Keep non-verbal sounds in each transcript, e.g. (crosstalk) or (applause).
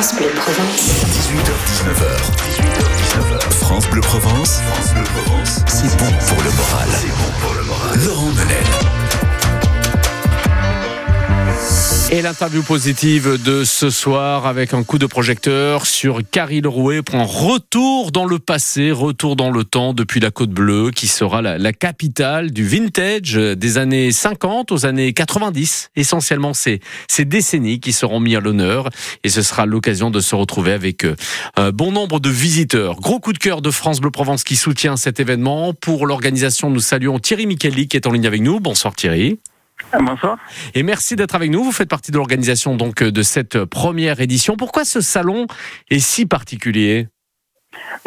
France Bleu Provence. 18h-19h. 18h-19h. France Bleu Provence. France Bleu Provence. C'est bon pour le moral. C'est bon pour le moral. Laurent Menel. Et l'interview positive de ce soir avec un coup de projecteur sur Carrie Lerouet pour un retour dans le passé, retour dans le temps depuis la Côte Bleue qui sera la, la capitale du vintage des années 50 aux années 90. Essentiellement, c'est ces décennies qui seront mis à l'honneur et ce sera l'occasion de se retrouver avec euh, un bon nombre de visiteurs. Gros coup de cœur de France Bleu Provence qui soutient cet événement. Pour l'organisation, nous saluons Thierry Micheli qui est en ligne avec nous. Bonsoir Thierry. Bonsoir. Et merci d'être avec nous. Vous faites partie de l'organisation donc de cette première édition. Pourquoi ce salon est si particulier?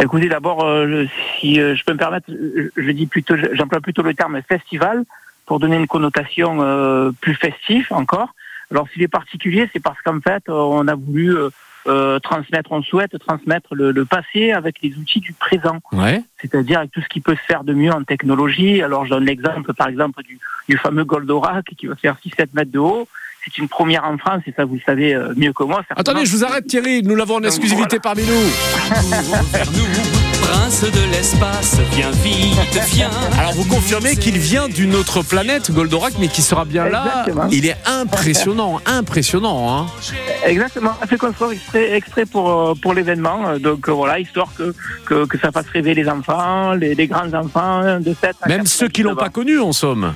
Écoutez, d'abord, euh, si euh, je peux me permettre, je, je dis plutôt, j'emploie plutôt le terme festival pour donner une connotation euh, plus festive encore. Alors, s'il est particulier, c'est parce qu'en fait, on a voulu euh, transmettre, on souhaite transmettre le, le, passé avec les outils du présent. Ouais. C'est-à-dire avec tout ce qui peut se faire de mieux en technologie. Alors, je donne l'exemple, par exemple, du, du fameux Goldorak qui va faire 6-7 mètres de haut. C'est une première en France et ça, vous le savez euh, mieux que moi. certainement. Attendez, je vous arrête Thierry. Nous l'avons en Donc, exclusivité parmi nous. vers nous, prince de l'espace, viens vite, viens. Alors vous confirmez qu'il vient d'une autre planète, Goldorak, mais qui sera bien là. Il est impressionnant, impressionnant. Hein. Exactement, on a fait construire exprès, exprès pour, euh, pour l'événement. Donc euh, voilà, histoire que, que, que ça fasse rêver les enfants, les, les grands enfants de 7 à Même ceux qui l'ont 99 pas connu, en somme.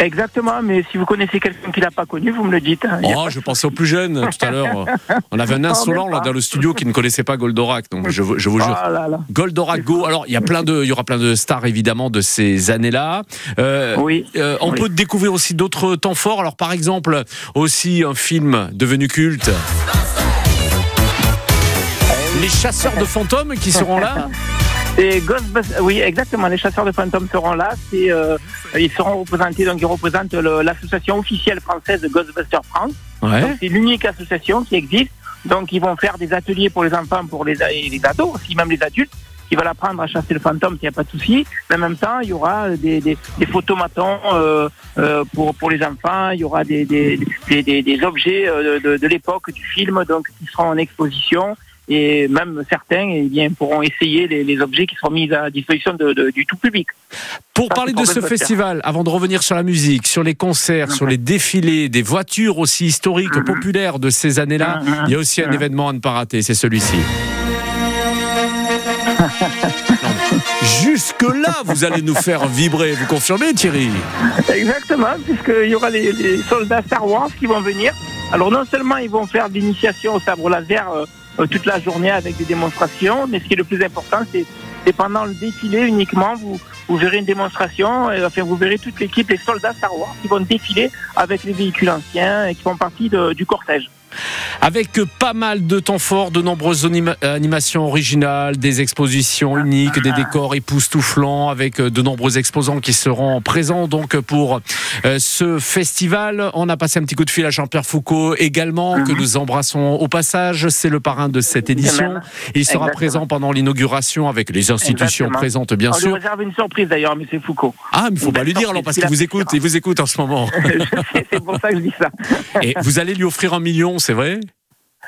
Exactement, mais si vous connaissez quelqu'un qui l'a pas connu, vous me le dites. hein. Oh, je pensais aux plus jeunes tout à l'heure. (laughs) On avait un insolent là dans le studio qui ne connaissait pas Goldorak, donc je, vous- je vous souci. jure. Oh là là. Goldorak Go. Alors, il y a plein de, il y aura plein de stars évidemment de ces années-là. Euh, Oui. euh, on Oui. peut découvrir aussi d'autres temps forts. Alors, par exemple, aussi un film devenu culte. Les chasseurs de fantômes qui seront là. (laughs) Et Ghostbusters, oui, exactement. Les chasseurs de fantômes seront là. C'est, euh, ils seront représentés, donc ils représentent le- l'association officielle française de Ghostbusters France. Ouais. Donc, c'est l'unique association qui existe. Donc, ils vont faire des ateliers pour les enfants, pour les, et les ados, aussi même les adultes, qui veulent apprendre à chasser le fantôme, il n'y a pas de souci. Mais en même temps, il y aura des, des, des photomatons euh, euh, pour, pour les enfants, il y aura des, des, des, des, objets euh, de, de l'époque du film donc, qui seront en exposition. Et même certains eh bien, pourront essayer les, les objets qui seront mis à disposition de, de- du tout public. Pour Ça, parler de ce festival, avant de revenir sur la musique, sur les concerts, sur Mhm. les défilés, des voitures aussi historiques, Mhm. populaires de ces années-là, Mhm. il y a aussi un Mhm. événement à ne pas rater, c'est celui-ci. (laughs) Jusque-là, vous allez nous faire vibrer, vous confirmez Thierry? Exactement, puisqu'il y aura les, les soldats Star Wars qui vont venir. Alors non seulement ils vont faire l'initiation au sabre laser euh, toute la journée avec des démonstrations, mais ce qui est le plus important, c'est pendant le défilé uniquement, vous, vous verrez une démonstration, et, enfin vous verrez toute l'équipe, les soldats Star Wars qui vont défiler avec les véhicules anciens et qui font partie de- du cortège. Avec pas mal de temps forts, de nombreuses anima- animations originales, des expositions uniques, des décors époustouflants, avec euh, de nombreux exposants qui seront présents donc pour euh, ce festival. On a passé un petit coup de fil à Jean-Pierre Foucault également, que nous embrassons au passage. C'est le parrain de cette édition. Il sera Exactement. présent pendant l'inauguration avec les institutions Exactement. présentes, bien On lui sûr. réserve une surprise d'ailleurs, c'est Foucault. Ah, mais il faut Une pas lui dire alors parce il qu'il vous écoute, il vous écoute en ce moment. (laughs) c'est pour ça que je dis ça. Et vous allez lui offrir un million, c'est vrai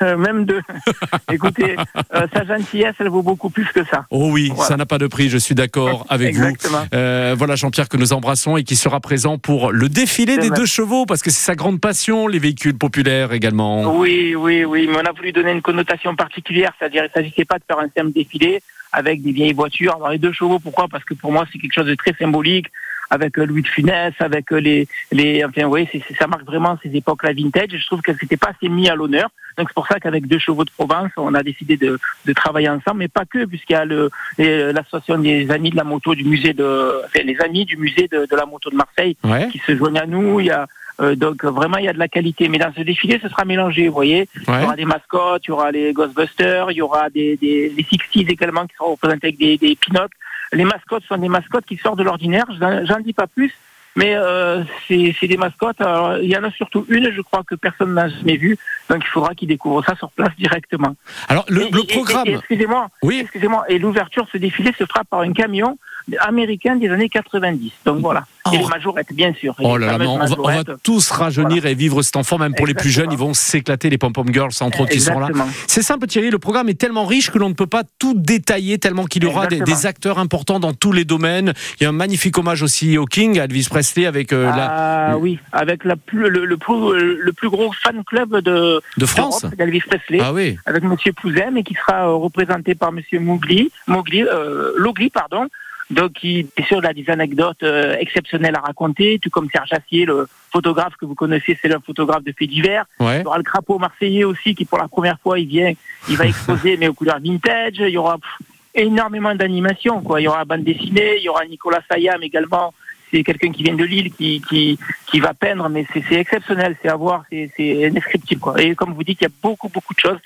Euh, même deux. (laughs) Écoutez, euh, sa gentillesse, elle vaut beaucoup plus que ça. Oh oui, Voilà. ça n'a pas de prix, je suis d'accord (laughs) avec vous. Euh, voilà Jean-Pierre que nous embrassons et qui sera présent pour le défilé des vrai. deux chevaux parce que c'est sa grande passion, les véhicules populaires également. Oui, oui, oui, mais on a voulu donner une connotation particulière, c'est-à-dire il ne s'agissait pas de faire un simple défilé avec des vieilles voitures. Alors les deux chevaux, pourquoi? Parce que pour moi c'est quelque chose de très symbolique, avec euh, Louis de Funès, avec euh, les, les, enfin c'est, c'est- ça marque vraiment ces époques-là vintage. Je trouve que c'était pas assez mis à l'honneur. Donc c'est pour ça qu'avec deux chevaux de Provence, on a décidé de, de travailler ensemble, mais pas que, puisqu'il y a le, les- l'association des amis de la moto du musée de, enfin les amis du musée de, de la moto de Marseille Ouais, qui se joignent à nous. Il y a euh, donc euh, vraiment il y a de la qualité. Mais dans ce défilé, ce sera mélangé. Vous voyez, il y ouais. aura des mascottes, il y aura les Ghostbusters, il y aura des des les Sixties également qui seront représentés avec des des pin Les mascottes sont des mascottes qui sortent de l'ordinaire. J'en dis pas plus. Mais euh, c'est c'est des mascottes. Alors, il y en a surtout une, je crois que personne n'a jamais vue. Donc il faudra qu'ils découvrent ça sur place directement. Alors le, Et- le programme, excusez-moi, oui, excusez-moi. Et l'ouverture de ce défilé se fera par un camion américain des années 90. Donc voilà. Et Oh. les majorettes, bien sûr. Et Oh là là, on va, on va tous rajeunir et vivre cet enfant, même pour les plus jeunes, ils vont s'éclater, les pom-pom girls, entre autres, qui sont là. C'est simple Thierry, le programme est tellement riche que l'on ne peut pas tout détailler, tellement qu'il y aura des, acteurs importants dans tous les domaines. Il y a un magnifique hommage aussi au King, à Elvis Presley, avec euh, la, Ah oui, avec la plus, le, le plus, le plus gros fan club de de France. d'Elvis Presley. Ah oui, avec Monsieur Pouzem et qui sera euh, représenté par Monsieur Mougli, Mowgli, euh, Logli, pardon. Donc, qui, bien sûr, il a des anecdotes euh, exceptionnelles à raconter, tout comme Serge Assier, le photographe que vous connaissez, c'est le photographe de faits divers. ouais. Il y aura le crapaud marseillais aussi, qui pour la première fois, il vient, il va exposer, (laughs) mais aux couleurs vintage. Il y aura pff, énormément d'animations, quoi. Il y aura la bande dessinée, il y aura Nicolas Sayam également. C'est quelqu'un qui vient de Lille, qui, qui, qui va peindre, mais c'est c'est exceptionnel, c'est à voir, c'est c'est indescriptible, quoi. Et comme vous dites, il y a beaucoup, beaucoup de choses.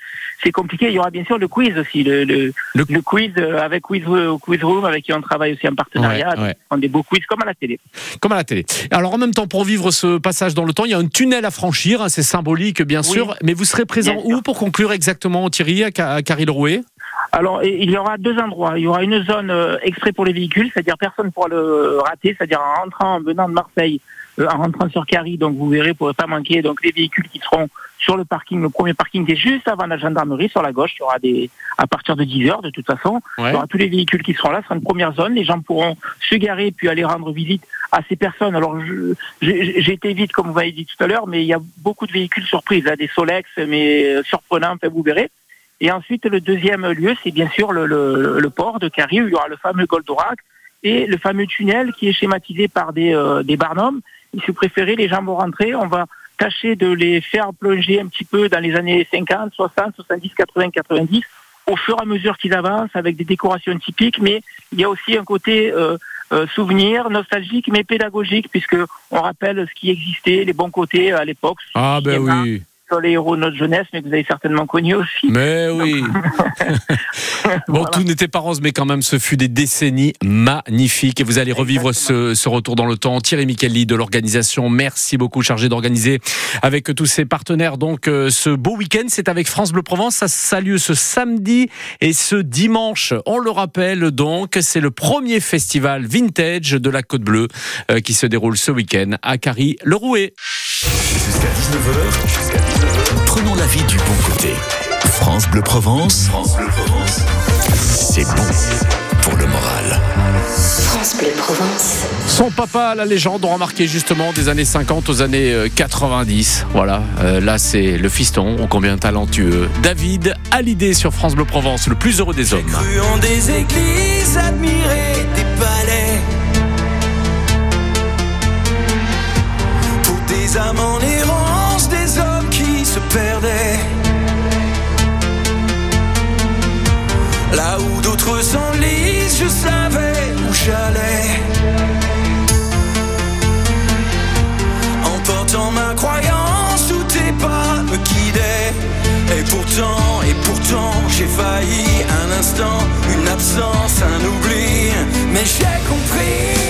C'est compliqué. Il y aura bien sûr le quiz aussi, le, le, Le- le quiz euh, avec Quiz, Quiz Room, avec qui on travaille aussi en partenariat. Ouais, ouais. On des beaux quiz comme à la télé. Comme à la télé. Alors en même temps, pour vivre ce passage dans le temps, il y a un tunnel à franchir, hein, c'est symbolique bien Oui. sûr, mais vous serez présent où pour conclure exactement Thierry, à, Ca- à Caril-Rouet Alors, il y aura deux endroits. Il y aura une zone euh, extrait pour les véhicules, c'est-à-dire personne ne pourra le rater, c'est-à-dire en rentrant, en venant de Marseille, euh, en rentrant sur Carry, donc vous verrez, pour ne pas manquer, donc les véhicules qui seront sur le parking, le premier parking qui est juste avant la gendarmerie, sur la gauche, il y aura des, à partir de 10 heures, de toute façon, il y aura tous les véhicules qui seront là, ce sera une première zone, les gens pourront se garer puis aller rendre visite à ces personnes. Alors, je- j'ai été vite, comme vous m'avez dit tout à l'heure, mais il y a beaucoup de véhicules surprises, là, des Solex, mais euh, surprenants, enfin, vous verrez. Et ensuite, le deuxième lieu, c'est bien sûr le, le, le port de Carry, où il y aura le fameux Goldorak et le fameux tunnel qui est schématisé par des, euh, des barnums. Et si vous préférez, les gens vont rentrer, on va tâcher de les faire plonger un petit peu dans les années 50, 60, 70, 80, 90, au fur et à mesure qu'ils avancent, avec des décorations typiques, mais il y a aussi un côté euh, euh, souvenir, nostalgique, mais pédagogique, puisque on rappelle ce qui existait, les bons côtés à l'époque, Ah ben oui, les héros de notre jeunesse, mais que vous avez certainement connus aussi. mais oui. (laughs) Bon, Voilà. tout n'était pas rose, mais quand même, ce fut des décennies magnifiques. Et vous allez revivre ce, ce retour dans le temps. Thierry Michelli de l'organisation, merci beaucoup, chargé d'organiser avec tous ses partenaires. Donc, euh, ce beau week-end, c'est avec France Bleu Provence. Ça, ça a lieu ce samedi et ce dimanche. On le rappelle donc, c'est le premier festival vintage de la Côte Bleue euh, qui se déroule ce week-end à Carry-le-Rouet. Jusqu'à 19h, jusqu'à 19h, prenons la vie du bon côté. France Bleu Provence, France Bleu Provence, c'est bon pour le moral. France Bleu Provence. Son papa, la légende, on remarqué justement des années 50 aux années euh, 90. Voilà, Euh, là c'est le fiston, ô combien talentueux. David Hallyday sur France Bleu Provence, le plus heureux des hommes. Cru en des églises, admiré des palais. Pour des âmes savais où j'allais. En portant ma croyance, où tes pas me guidaient. Et pourtant, et pourtant, j'ai failli un instant, une absence, un oubli. Mais j'ai compris.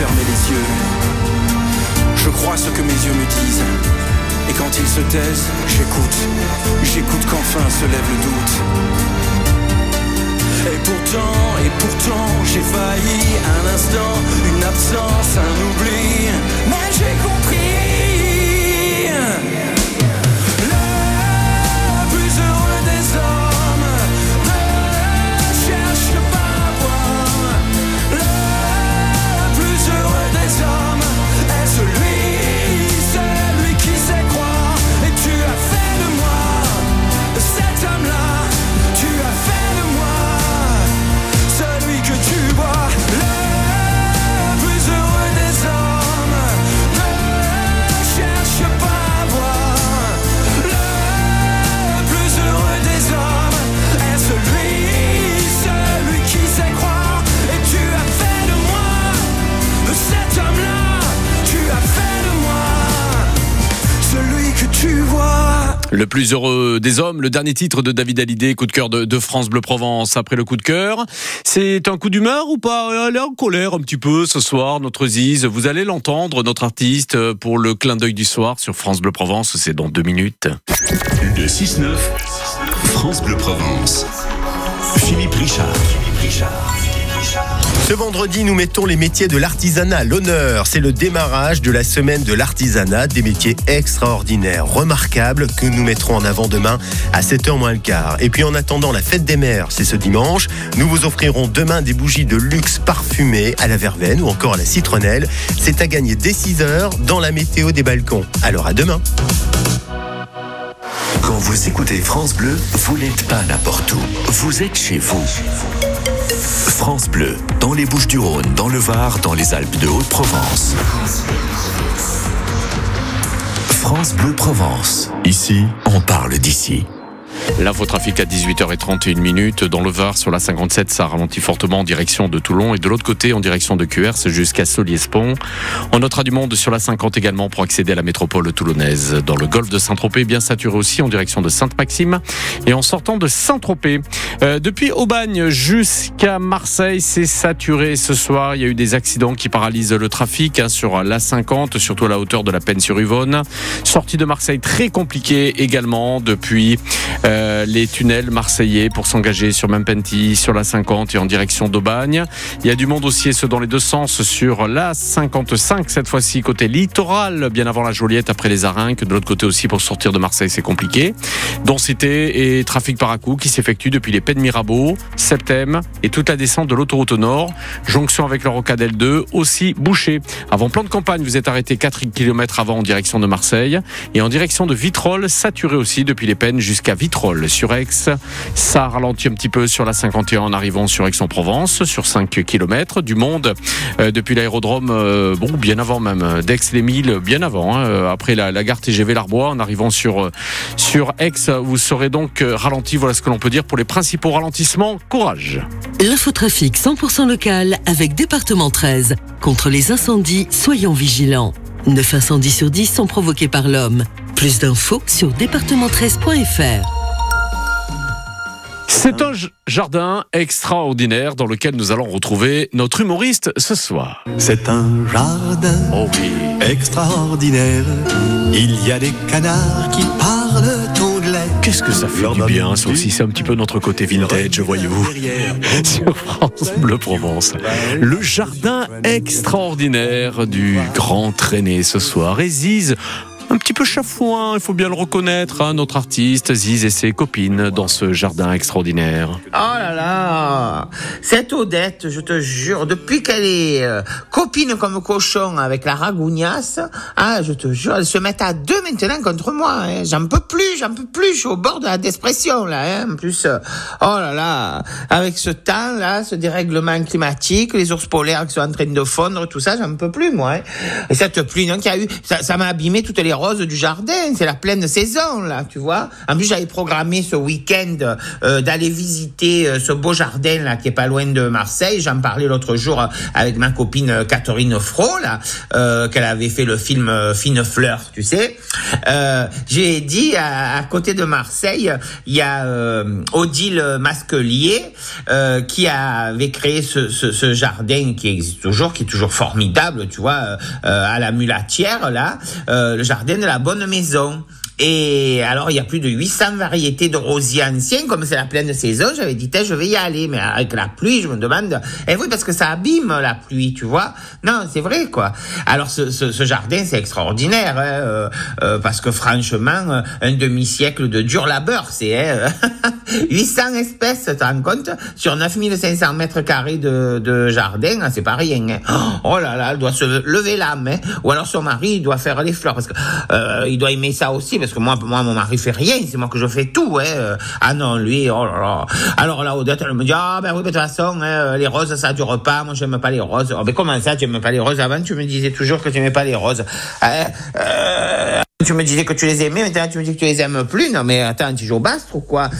Fermer les yeux. Je crois ce que mes yeux me disent. Et quand ils se taisent, j'écoute. J'écoute qu'enfin se lève le doute. Et pourtant, et pourtant, j'ai failli un instant, une absence, un oubli. Mais j'ai compris. Le plus heureux des hommes, le dernier titre de David Hallyday, coup de cœur de, France Bleu Provence. Après le coup de cœur, c'est un coup d'humeur ou pas? Elle est en colère un petit peu ce soir, notre Ziz. Vous allez l'entendre, notre artiste, pour le clin d'œil du soir sur France Bleu Provence. C'est dans deux minutes. Le 6-9, France Bleu Provence. Philippe Richard. Ce vendredi, nous mettons les métiers de l'artisanat l'honneur. C'est le démarrage de la semaine de l'artisanat, des métiers extraordinaires, remarquables, que nous mettrons en avant demain à 7h moins le quart. Et puis en attendant la fête des mères, c'est ce dimanche, nous vous offrirons demain des bougies de luxe parfumées à la verveine ou encore à la citronnelle. C'est à gagner dès 6h dans la météo des balcons. Alors à demain. Quand vous écoutez France Bleu, vous n'êtes pas n'importe où. Vous êtes chez vous. France Bleu, dans les Bouches du Rhône, dans le Var, dans les Alpes de Haute-Provence. France Bleu Provence. Ici, on parle d'ici. L'infotrafic à 18h31 minutes dans le Var sur la 57, ça ralentit fortement en direction de Toulon et de l'autre côté en direction de Cuers jusqu'à Soliespont. On notera du monde sur la 50 également pour accéder à la métropole toulonnaise. Dans le golfe de Saint-Tropez, bien saturé aussi en direction de Sainte-Maxime et en sortant de Saint-Tropez. Euh, depuis Aubagne jusqu'à Marseille, c'est saturé ce soir. Il y a eu des accidents qui paralysent le trafic hein, sur la 50, surtout à la hauteur de la Peine sur Yvonne. Sortie de Marseille très compliquée également depuis euh, les tunnels marseillais pour s'engager sur Mempenti, sur la 50 et en direction d'Aubagne. Il y a du monde aussi, et ce dans les deux sens, sur la 55 cette fois-ci côté littoral, bien avant la Joliette, après les Arinques. De l'autre côté aussi, pour sortir de Marseille, c'est compliqué. Densité et trafic par à-coups qui s'effectuent depuis les Pennes Mirabeau, Septem et toute la descente de l'autoroute au nord. Jonction avec le Rocadelle 2, aussi bouché. Avant plan de campagne, vous êtes arrêté 4 km avant en direction de Marseille et en direction de Vitrolles, saturé aussi depuis les Pennes jusqu'à Vitrolles sur Aix. Ça ralentit un petit peu sur la 51 en arrivant sur Aix-en-Provence, sur 5 km. Du monde euh, depuis l'aérodrome, euh, bon, bien avant même, d'Aix-les-Milles, bien avant. hein, euh, après la, gare TGV Larbois, en arrivant sur, euh, sur Aix, vous serez donc euh, ralenti. Voilà ce que l'on peut dire pour les principaux ralentissements. Courage. L'infotrafic 100% local avec département 13. Contre les incendies, soyons vigilants. 9 incendies sur 10 sont provoqués par l'homme. Plus d'infos sur département13.fr. C'est un jardin extraordinaire dans lequel nous allons retrouver notre humoriste ce soir. C'est un jardin Oh oui. extraordinaire. Il y a des canards qui parlent anglais. Qu'est-ce que ça fait Leur du bien, ça aussi, c'est un petit peu notre côté vintage, voyez-vous. (laughs) Sur France Bleu Provence. Le jardin extraordinaire du grand traîné ce soir. Un petit peu chafouin, il faut bien le reconnaître, hein, notre artiste, Ziz et ses copines dans ce jardin extraordinaire. Oh là là Cette Odette, je te jure, depuis qu'elle est euh, copine comme cochon avec la ragougnasse, ah, je te jure, elle se met à deux maintenant contre moi. hein. J'en peux plus, j'en peux plus, je suis au bord de la dépression là. Hein. En plus, euh, oh là là, avec ce temps là, ce dérèglement climatique, les ours polaires qui sont en train de fondre, tout ça, j'en peux plus moi. Et cette pluie, non, qui a eu, ça ça m'a abîmé toutes les roses du jardin. C'est la pleine saison, là, tu vois. En plus, j'avais programmé ce week-end euh, d'aller visiter euh, ce beau jardin, là, qui est pas loin de Marseille. J'en parlais l'autre jour euh, avec ma copine Catherine Fro, là, qu'elle avait fait le film Fine Fleur, tu sais. J'ai dit, à, côté de Marseille, il y a Odile Masquelier, qui avait créé ce, ce, jardin qui existe toujours, qui est toujours formidable, tu vois, à la mulatière, là, le jardin de la bonne maison. Et alors, il y a plus de 800 variétés de rosiers anciens, comme c'est la pleine saison. J'avais dit, je vais y aller, mais avec la pluie, je me demande. Eh oui, parce que ça abîme la pluie, tu vois. Non, c'est vrai, quoi. Alors, ce, jardin, c'est extraordinaire, hein, euh, euh, parce que franchement, euh, un demi-siècle de dur labeur, c'est hein, (laughs) 800 espèces, tu te rends compte, sur 9500 mètres carrés de, de jardin, hein, c'est pas rien. Hein. Oh là là, elle doit se lever l'âme, hein. ou alors son mari, il doit faire les fleurs, parce que euh, il doit aimer ça aussi, parce que moi, moi, mon mari fait rien, c'est moi que je fais tout. Hein. Euh, Ah non, lui, oh là là. Alors là, Odette, elle me dit, ah ben oui, de toute façon, hein, les roses, ça dure pas, moi j'aime pas les roses. Oh, mais comment ça, tu aimes pas les roses? Avant, tu me disais toujours que tu aimais pas les roses. Hein, euh, tu me disais que tu les aimais, maintenant tu me dis que tu les aimes plus. Non mais attends, tu joues au bastre ou quoi?